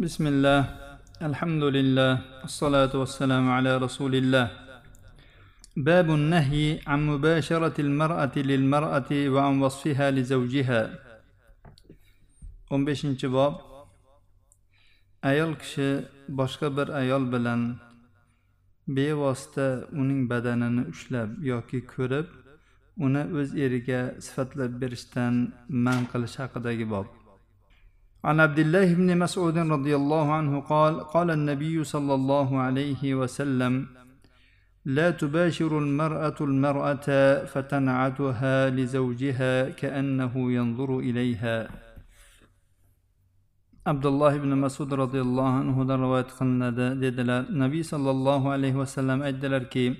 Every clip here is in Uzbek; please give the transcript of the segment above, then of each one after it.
بسم الله الحمد لله الصلاة والسلام على رسول الله باب النهي عن مباشرة المرأة للمرأة وعن وصفها لزوجها 15 bob ayol kishi boshqa bir ayol bilan bevosita uning badanini ushlab yoki ko'rib uni o'z eriga sifatlab berishdan man qilish haqidagi bob عن عبد الله بن مسعود رضي الله عنه قال قال النبي صلى الله عليه وسلم لا تباشر المرأة المرأة فتنعتها لزوجها كأنه ينظر إليها. عبد الله بن مسعود رضي الله عنه روايت قلنا النبي صلى الله عليه وسلم أجدلر كي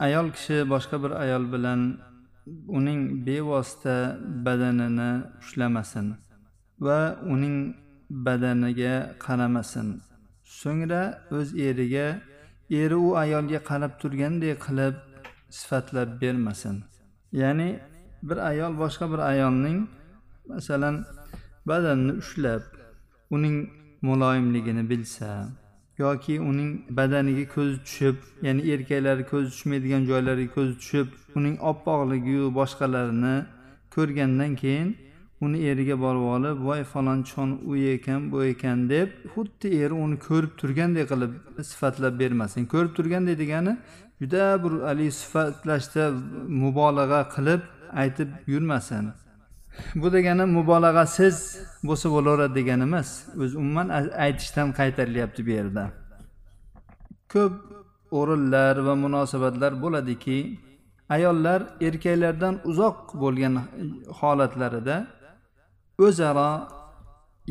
أيال كشي باشكبر أيال بلن uning bevosita badanini ushlamasin. Va uning badaniga qaramasin. So'ngra o'z eriga eri u ayolga qarab turgandek qilib sifatlab bermasin. Ya'ni bir ayol boshqa bir ayolning masalan badanini ushlab uning muloyimligini bilsa yoki uning badaniga ko'zi tushib ya'ni erkaklar ko'zi tushmaydigan joylariga ko'zi tushib uning oppoqligiyu boshqalarini ko'rgandan keyin uni eriga borib olib voy falonchon u ekan bu ekan deb xuddi eri uni ko'rib turgandek qilib sifatlab bermasin. Ko'rib turgandek degani juda bir haligi sifatlashda mubolag'a qilib aytib yurmasin. Bu degani mubolag'asiz bo'lsa bo'laveradi degani emas o'zi umuman aytishdan qaytarilyapti bu yerda. Ko'p o'rinlar va munosabatlar bo'ladiki ayollar erkaklardan uzoq bo'lgan holatlarida o'zaro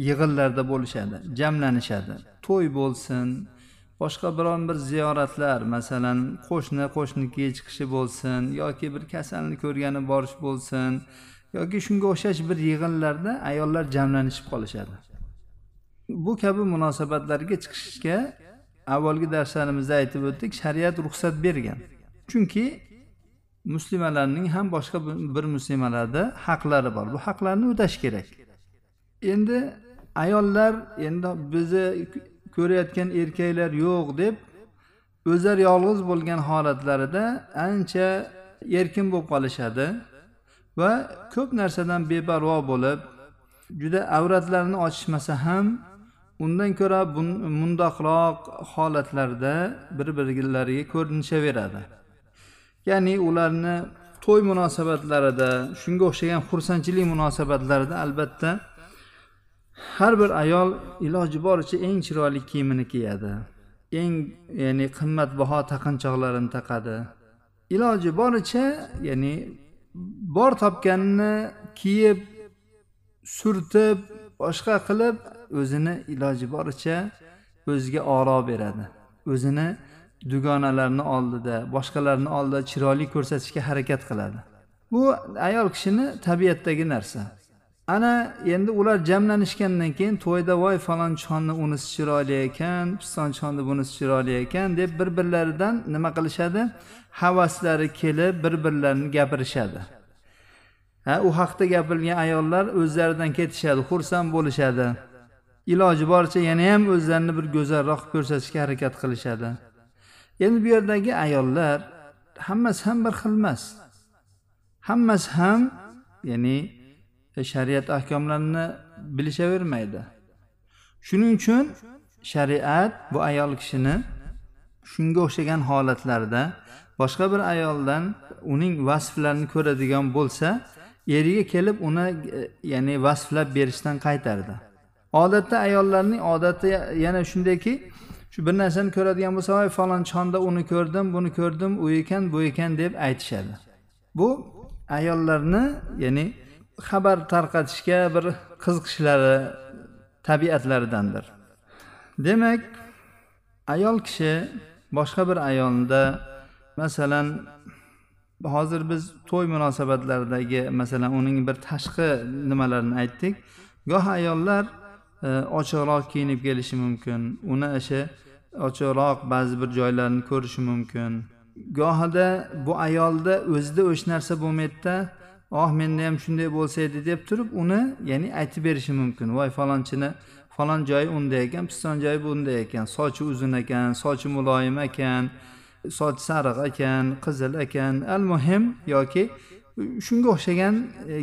yig'inlarda bo'lishadi jamlanishadi. To'y bo'lsin boshqa biron bir ziyoratlar masalan qo'shni qo'shnikiga chiqishi bo'lsin yoki bir kasalni ko'rgani borish bo'lsin yoki shunga o'xshash bir yig'inlarda ayollar jamlanishib qolishadi. Bu kabi munosabatlarga chiqishga avvalgi darslarimizda aytib o'tdik shariat ruxsat bergan. Chunki muslimalarning ham boshqa bir muslimalarda haqlari bor. Bu haqlarni o'tash kerak. Endi ayollar endi bizni ko'rayotgan erkaklar yo'q deb o'zlari yolg'iz bo'lgan holatlarida ancha erkin bo'lib qolishadi va ko'p narsadan beparvo bo'lib juda avratlarini ochishmasa ham undan ko'ra mundoqroq holatlarda bir birlariga ko'rinishaveradi. Ya'ni ularni to'y munosabatlarida shunga o'xshagan xursandchilik munosabatlarida albatta har bir ayol iloji boricha eng chiroyli kiyimini kiyadi. Eng ya'ni qimmatbaho taqinchoqlarini taqadi. Iloji boricha ya'ni bor topganini kiyib surtib boshqa qilib o'zini iloji boricha o'ziga oro beradi. O'zini dugonalarni oldida boshqalarni oldida chiroyli ko'rsatishga harakat qiladi. Bu ayol kishini tabiatdagi narsa. Ana endi ular jamlanishgandan keyin to'yda voy falonchixonni unisi chiroyli ekan pistonchixonni bunisi chiroyli ekan deb bir birlaridan nima qilishadi? Havaslari kelib bir birlarini gapirishadi. Ha u haqda gapirilgan ayollar o'zlaridan ketishadi xursand bo'lishadi. Iloji boricha yana ham o'zlarini bir go'zalroq ko'rsatishga harakat qilishadi. Endi bu yerdagi ayollar hammasi ham bir xil emas hammasi ham ya'ni shariat ahkomlarini bilishavermaydi shuning uchun shariat bu ayol kishini shunga o'xshagan holatlarda boshqa bir ayoldan uning vasflarini ko'radigan bo'lsa eriga kelib uni e, ya'ni vasflab berishdan qaytardi. Odatda ayollarning odati yana shundayki shu bir narsani ko'radigan bo'lsa voy falonchonda uni ko'rdim buni ko'rdim u ekan bu ekan deb aytishadi. Bu ayollarni ya'ni xabar tarqatishga bir qiziqishlari tabiatlaridandir. Demak ayol kishi boshqa bir ayolda masalan hozir biz to'y munosabatlaridagi masalan uning bir tashqi nimalarini aytdik. Goh ayollar e, ochiqroq kiyinib kelishi mumkin uni o'sha ochiqroq ba'zi bir joylarini ko'rishi mumkin. Gohida bu ayolda o'zida o'sha narsa bo'lmaydida oh menda ham shunday bo'lsa edi deb turib uni ya'ni aytib berishi mumkin. Voy falonchini falon joyi unday ekan piston joyi bunday ekan sochi uzun ekan sochi muloyim ekan soch sariq ekan qizil ekan al muhim yoki shunga o'xshagan e,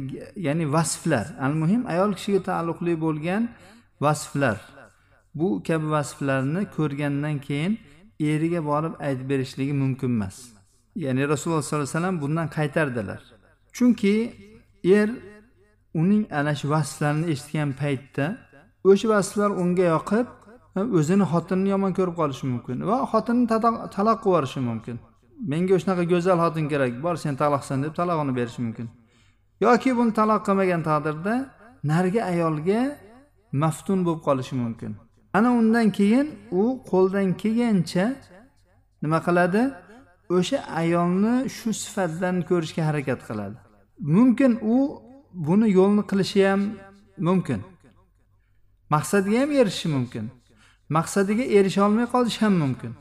ya'ni vasflar. Al muhim ayol kishiga taalluqli bo'lgan vasflar. Bu kabi vasflarni ko'rgandan keyin eriga borib aytib berishligi mumkin emas. Ya'ni rasululloh sollallohu alayhi vasallam bundan qaytardilar. Chunki er uning ana shu vasflarini eshitgan paytda o'sha vasflar unga yoqib o'zini xotinini yomon ko'rib qolishi mumkin va xotinni taloq qilib yuborishi mumkin. Menga shunaqa go'zal xotin kerak bor sen taloqsan deb talog'ini berishi mumkin. Yoki buni taloq qilmagan taqdirda narigi ayolga maftun bo'lib qolishi mumkin. Ana undan keyin u qo'ldan kelgancha nima qiladi? O'sha ayolni shu sifatdan ko'rishga harakat qiladi. Mumkin u buni yo'lni qilishi ham mumkin. Maqsadiga ham erishishi mumkin. Maqsadiga erisholmay qolishi ham mumkin.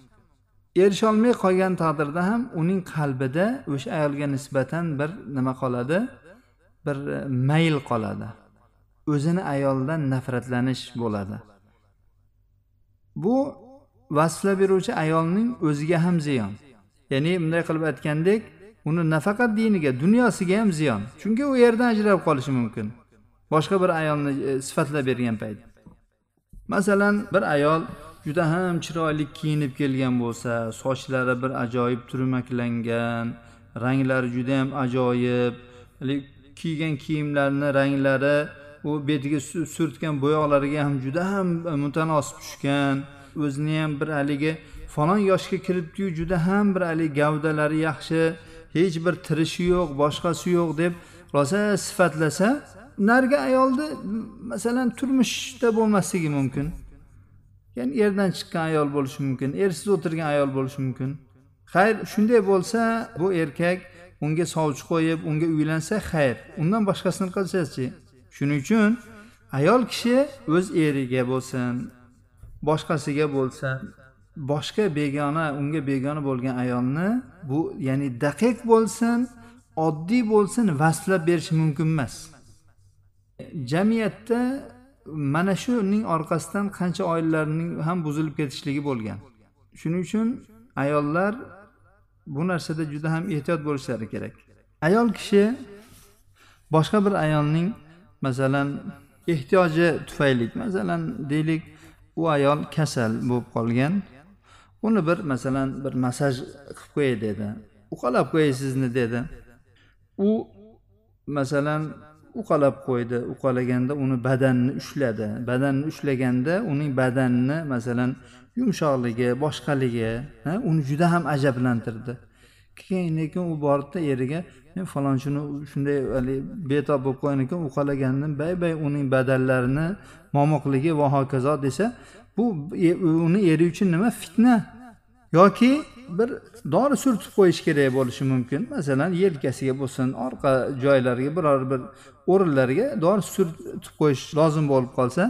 Erisholmay qolgan taqdirda ham uning qalbida o'sha ayolga nisbatan bir nima qoladi? Bir e, mayl qoladi. O'zini ayoldan nafratlanish bo'ladi. Bu vasflab beruvchi ayolning o'ziga ham ziyon. Ya'ni bunday qilib aytgandek uni nafaqat diniga dunyosiga ham ziyon. Chunki u yerdan ajralib qolishi mumkin. Boshqa bir ayolni e, sifatlab bergan payt. Masalan bir ayol juda ham chiroyli kiyinib kelgan bo'lsa sochlari bir ajoyib turmaklangan ranglari juda ham ajoyib kiygan kiyimlarini ranglari u betiga surtgan bo'yoqlariga ham juda ham e, mutanosib tushgan. O'zini ham bir haligi falon yoshga kiribdiyu juda ham bir haligi gavdalari yaxshi hech bir tirishi yo'q boshqasi yo'q deb rosa sifatlasa narigi ayolni masalan turmushda bo'lmasligi mumkin. Ya'ni erdan chiqqan ayol bo'lishi mumkin ersiz o'tirgan ayol bo'lishi mumkin. Xayr shunday bo'lsa bu erkak unga sovchi qo'yib unga uylansa xayr undan boshqasini qilsachi shuning uchun ayol kishi o'z eriga bo'lsin boshqasiga bo'lsin. Boshqa begona unga begona bo'lgan ayolni bu ya'ni daqiq bo'lsin oddiy bo'lsin vasflab berish mumkin emas. Jamiyatda mana shuning orqasidan qancha oilalarning ham buzilib ketishligi bo'lgan. Shuning uchun ayollar bu narsada juda ham ehtiyot bo'lishlari kerak. Ayol kishi boshqa bir ayolning masalan ehtiyoji tufayli masalan deylik u ayol kasal bo'lib qolgan. Uni bir masalan bir massaj qilib qo'yay dedi. Uqalab qo'yay sizni dedi. U masalan uqalab qo'ydi. Uqalaganda uni badanini ushladi. Badanni ushlaganda uning badanini masalan yumshoqligi boshqaligi uni juda ham ajablantirdi. Keyin lekin u boribdi eriga men falonchini shunday haligi betob bo'lib qolgan ekan uqalagandim bay bay uning badallarini momoqligi va hokazo desa bu e, uni eri uchun nima? Fitna. Yoki bir dori surtib qo'yish kerak bo'lishi mumkin. Masalan yelkasiga bo'lsin orqa joylariga biror bir o'rinlariga dori surtib qo'yish lozim bo'lib qolsa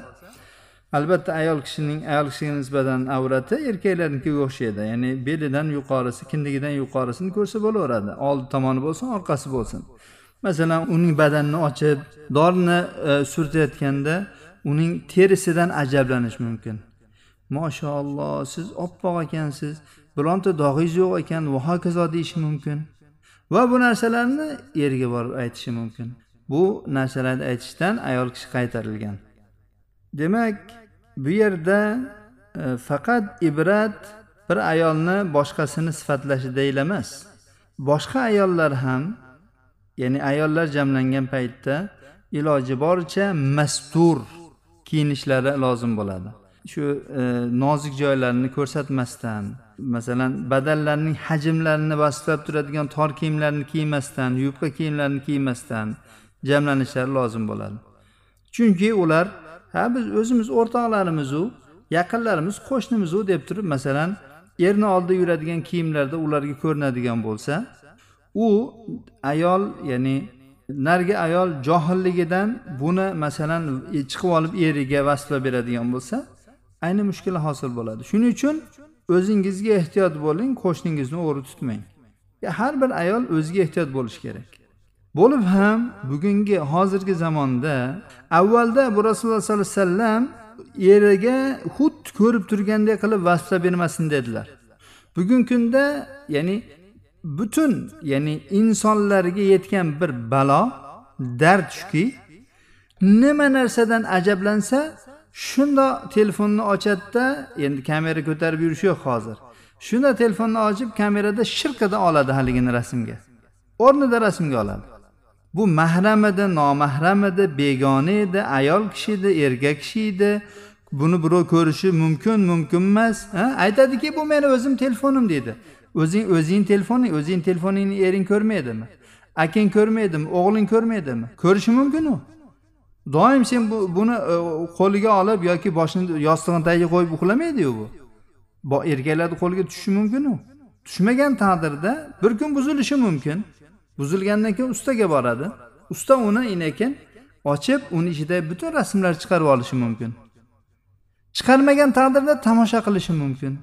albatta ayol kishining ayol kishiga nisbatan avrati erkaklarnikiga o'xshaydi. Ya'ni belidan yuqorisi kindigidan yuqorisini ko'rsa bo'laveradi. Old tomoni bo'lsin orqasi bo'lsin. Masalan uning badanini ochib dorini e, surtayotganda uning terisidan ajablanish mumkin. Moshaalloh siz oppoq ekansiz. Bironta dog'ingiz yo'q ekan va hokazo deyishi mumkin. Va bu narsalarni eriga borib aytishi mumkin. Bu narsalarni aytishdan ayol kishi qaytarilgan. Demak bu yerda e, faqat ibrat bir ayolni boshqasini sifatlashida emas. Boshqa ayollar ham ya'ni ayollar jamlangan paytda iloji boricha mastur kiyinishlari lozim bo'ladi. Shu e, nozik joylarini ko'rsatmasdan masalan badallarning hajmlarini vasflab turadigan tor kiyimlarni kiymasdan yupqa kiyimlarni kiymasdan jamlanishlari lozim bo'ladi. Chunki ular ha biz o'zimiz o'rtoqlarimizu yaqinlarimiz qo'shnimizu deb turib masalan erni oldida yuradigan kiyimlarda ularga ko'rinadigan bo'lsa u ayol ya'ni narigi ayol johilligidan buni masalan chiqib olib eriga vasflab beradigan bo'lsa ayni mushkula hosil bo'ladi. Shuning uchun o'zingizga ehtiyot bo'ling qo'shningizni o'g'ri tutmang. Har bir ayol o'ziga ehtiyot bo'lishi kerak. Bo'lib ham bugungi hozirgi zamonda avvalda bu rasululloh sollallohu alayhi vasallam eriga xuddi ko'rib turgandek qilib vasflab bermasin dedilar. Bugungi kunda ya'ni butun ya'ni insonlarga yetgan bir balo dard shuki nima narsadan ajablansa shundoq telefonni ochadida endi kamera ko'tarib yurish yo'q hozir. Shunda telefonni ochib kamerada shirqida oladi haligini rasmga. O'rnida rasmga oladi. Bu mahram edi nomahram edi begona edi ayol kishi edi erkak kishi edi. Buni birov ko'rishi mumkin mumkin emas aytadiki bu meni o'zim telefonim deydi. O'zing o'zing telefoning o'zing telefoningni ering ko'rmaydimi? Akang ko'rmaydimi? O'g'ling ko'rmaydimi? Ko'rishi mumkin u. doim sen bu buni e, qo'liga olib yoki boshini yostig'ini tagiga qo'yib uxlamaydiyu bu. Erkaklarni qo'liga tushishi mumkin tushmagan taqdirda bir kun buzilishi mumkin. Buzilgandan keyin ustaga boradi. Usta uni inekin ochib uni ichidagi butun rasmlar chiqarib olishi mumkin. Chiqarmagan taqdirda tomosha qilishi mumkin.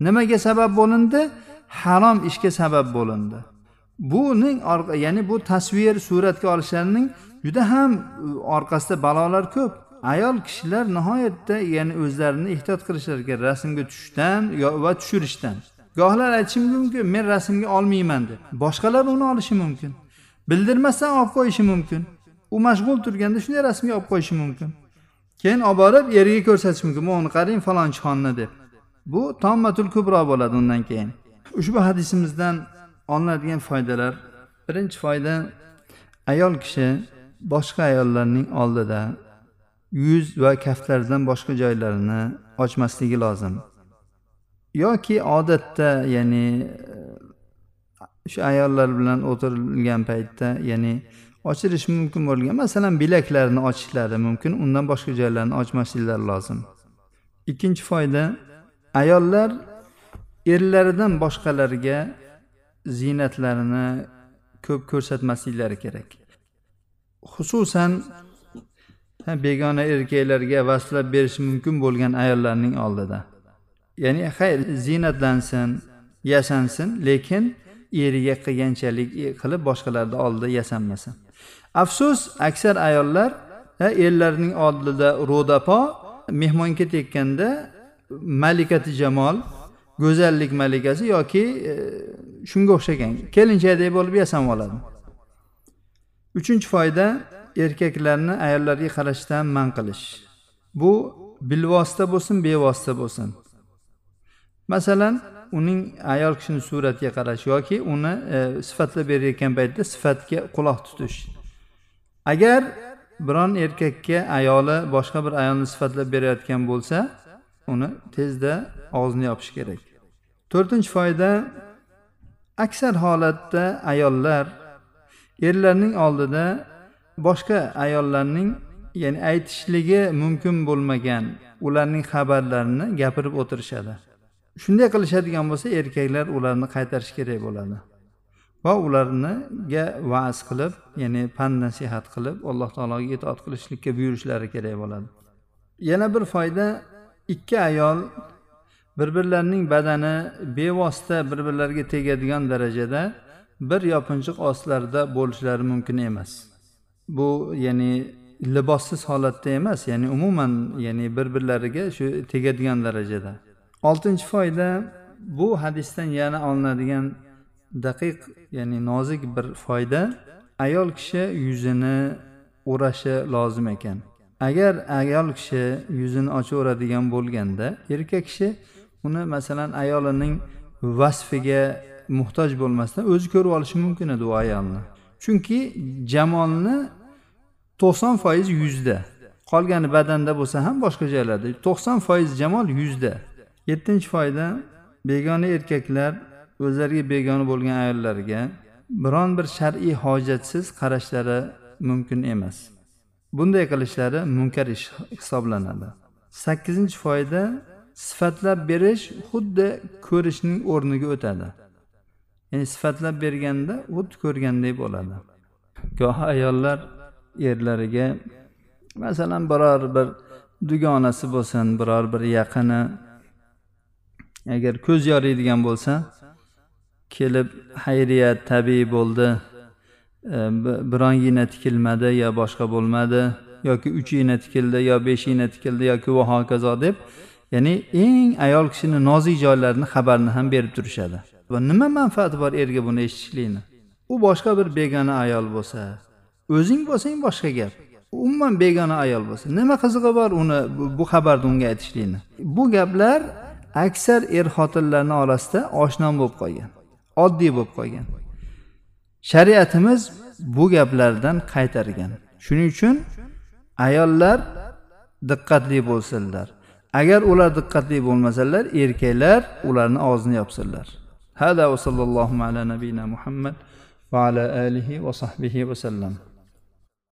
Nimaga sabab bo'lindi? Harom ishga sabab bo'lindi. Buning ya'ni bu tasvir suratga olishlarning juda ham e, orqasida balolar ko'p. Ayol kishilar nihoyatda ya'ni o'zlarini ehtiyot qilishlari kerak rasmga tushishdan va tushirishdan. Gohlar aytishi mumkin men rasmga olmayman deb. Boshqalar uni olishi mumkin. Bildirmasdan olib qo'yishi mumkin. U mashg'ul turganda shunday rasmga olib qo'yishi mumkin. Keyin olib borib eriga ko'rsatish mumkin. Mana qarang falonchi xonni deb. Bu tommatul kubro bo'ladi undan keyin. Ushbu hadisimizdan olinadigan foydalar. Birinchi foyda ayol kishi boshqa ayollarning oldida yuz va kaftlaridan boshqa joylarini ochmasligi lozim. Yoki odatda ya'ni e, shu ayollar bilan o'tirilgan paytda ya'ni ochilishi mumkin bo'lgan masalan bilaklarini ochishlari mumkin undan boshqa joylarni ochmasliklari lozim. Ikkinchi foyda ayollar erlaridan boshqalarga ziynatlarini ko'p ko'rsatmasliklari kerak. Xususan begona erkaklarga vasflab berishi mumkin bo'lgan ayollarning oldida. Ya'ni xayr ziynatlansin yasansin lekin eriga qilganchalik qilib boshqalarni oldida yasanmasin. Afsus aksar ayollar erlarining oldida ro'dapo mehmonga tekkanda malikati jamol go'zallik malikasi yoki e, shunga o'xshagan kelinchakdek bo'lib yasanib oladi. Uchinchi foyda erkaklarni ayollarga qarashdan man qilish. Bu bilvosita bo'lsin bevosita bo'lsin. Masalan uning ayol kishini suratiga qarash yoki uni e, sifatlab berayotgan paytda sifatga quloq tutish. Agar biron erkakka ayoli boshqa bir ayolni sifatlab berayotgan bo'lsa uni tezda og'zini yopish kerak. To'rtinchi foyda aksar holatda ayollar erlarning oldida boshqa ayollarning ya'ni aytishligi mumkin bo'lmagan ularning xabarlarini gapirib o'tirishadi. Shunday qilishadigan bo'lsa erkaklar ularni qaytarish kerak bo'ladi va ularniga va'z qilib ya'ni pand nasihat qilib alloh taologa itoat qilishlikka buyurishlari kerak bo'ladi. Yana bir foyda ikki ayol bir birlarining badani bevosita bir birlariga tegadigan darajada bir yopinchiq ostlarida bo'lishlari mumkin emas. Bu ya'ni libossiz holatda emas ya'ni umuman ya'ni bir birlariga shu tegadigan darajada. Oltinchi foyda bu hadisdan yana olinadigan daqiq ya'ni nozik bir foyda. Ayol kishi yuzini o'rashi lozim ekan. Agar ayol kishi yuzini ochaveradigan bo'lganda erkak kishi uni masalan ayolining vasfiga muhtoj bo'lmasdan o'zi ko'rib olishi mumkin edi u ayolni. Chunki jamolni to'qson foiz yuzda. Qolgani badanda bo'lsa ham boshqa joylarda. To'qson foiz jamol yuzda. Yettinchi foyda begona erkaklar o'zlariga begona bo'lgan ayollarga biron bir shar'iy hojatsiz qarashlari mumkin emas. Bunday qilishlari munkar ish hisoblanadi. Sakkizinchi foyda sifatlab berish xuddi ko'rishning o'rniga o'tadi. Ya'ni sifatlab berganda xuddi ko'rgandek bo'ladi. Goh ayollar erlariga masalan biror bir dugonasi bo'lsin biror bir yaqini agar ko'z yoriydigan bo'lsa kelib xayriyat tabiiy bo'ldi e, biron igna tikilmadi yo boshqa bo'lmadi yoki uch igna tikildi yo besh igna tikildi yoki va hokazo deb ya'ni eng ayol kishini nozik joylarini xabarini ham berib turishadi. Va nima manfaati bor erga buni eshitishlikni? U boshqa bir begona ayol bo'lsa o'zing bo'lsang boshqa gap. Umuman begona ayol bo'lsa nima qizig'i bor uni bu xabarni unga aytishlikni? Bu gaplar aksar er xotinlarni orasida oshno bo'lib qolgan oddiy bo'lib qolgan. Shariatimiz bu gaplardan qaytargan. Shuning uchun ayollar diqqatli bo'lsinlar. Agar ular diqqatli bo'lmasalar erkaklar ularni og'zini yopsinlar. هذا وصلى اللهم على نبينا محمد وعلى آله وصحبه وسلم.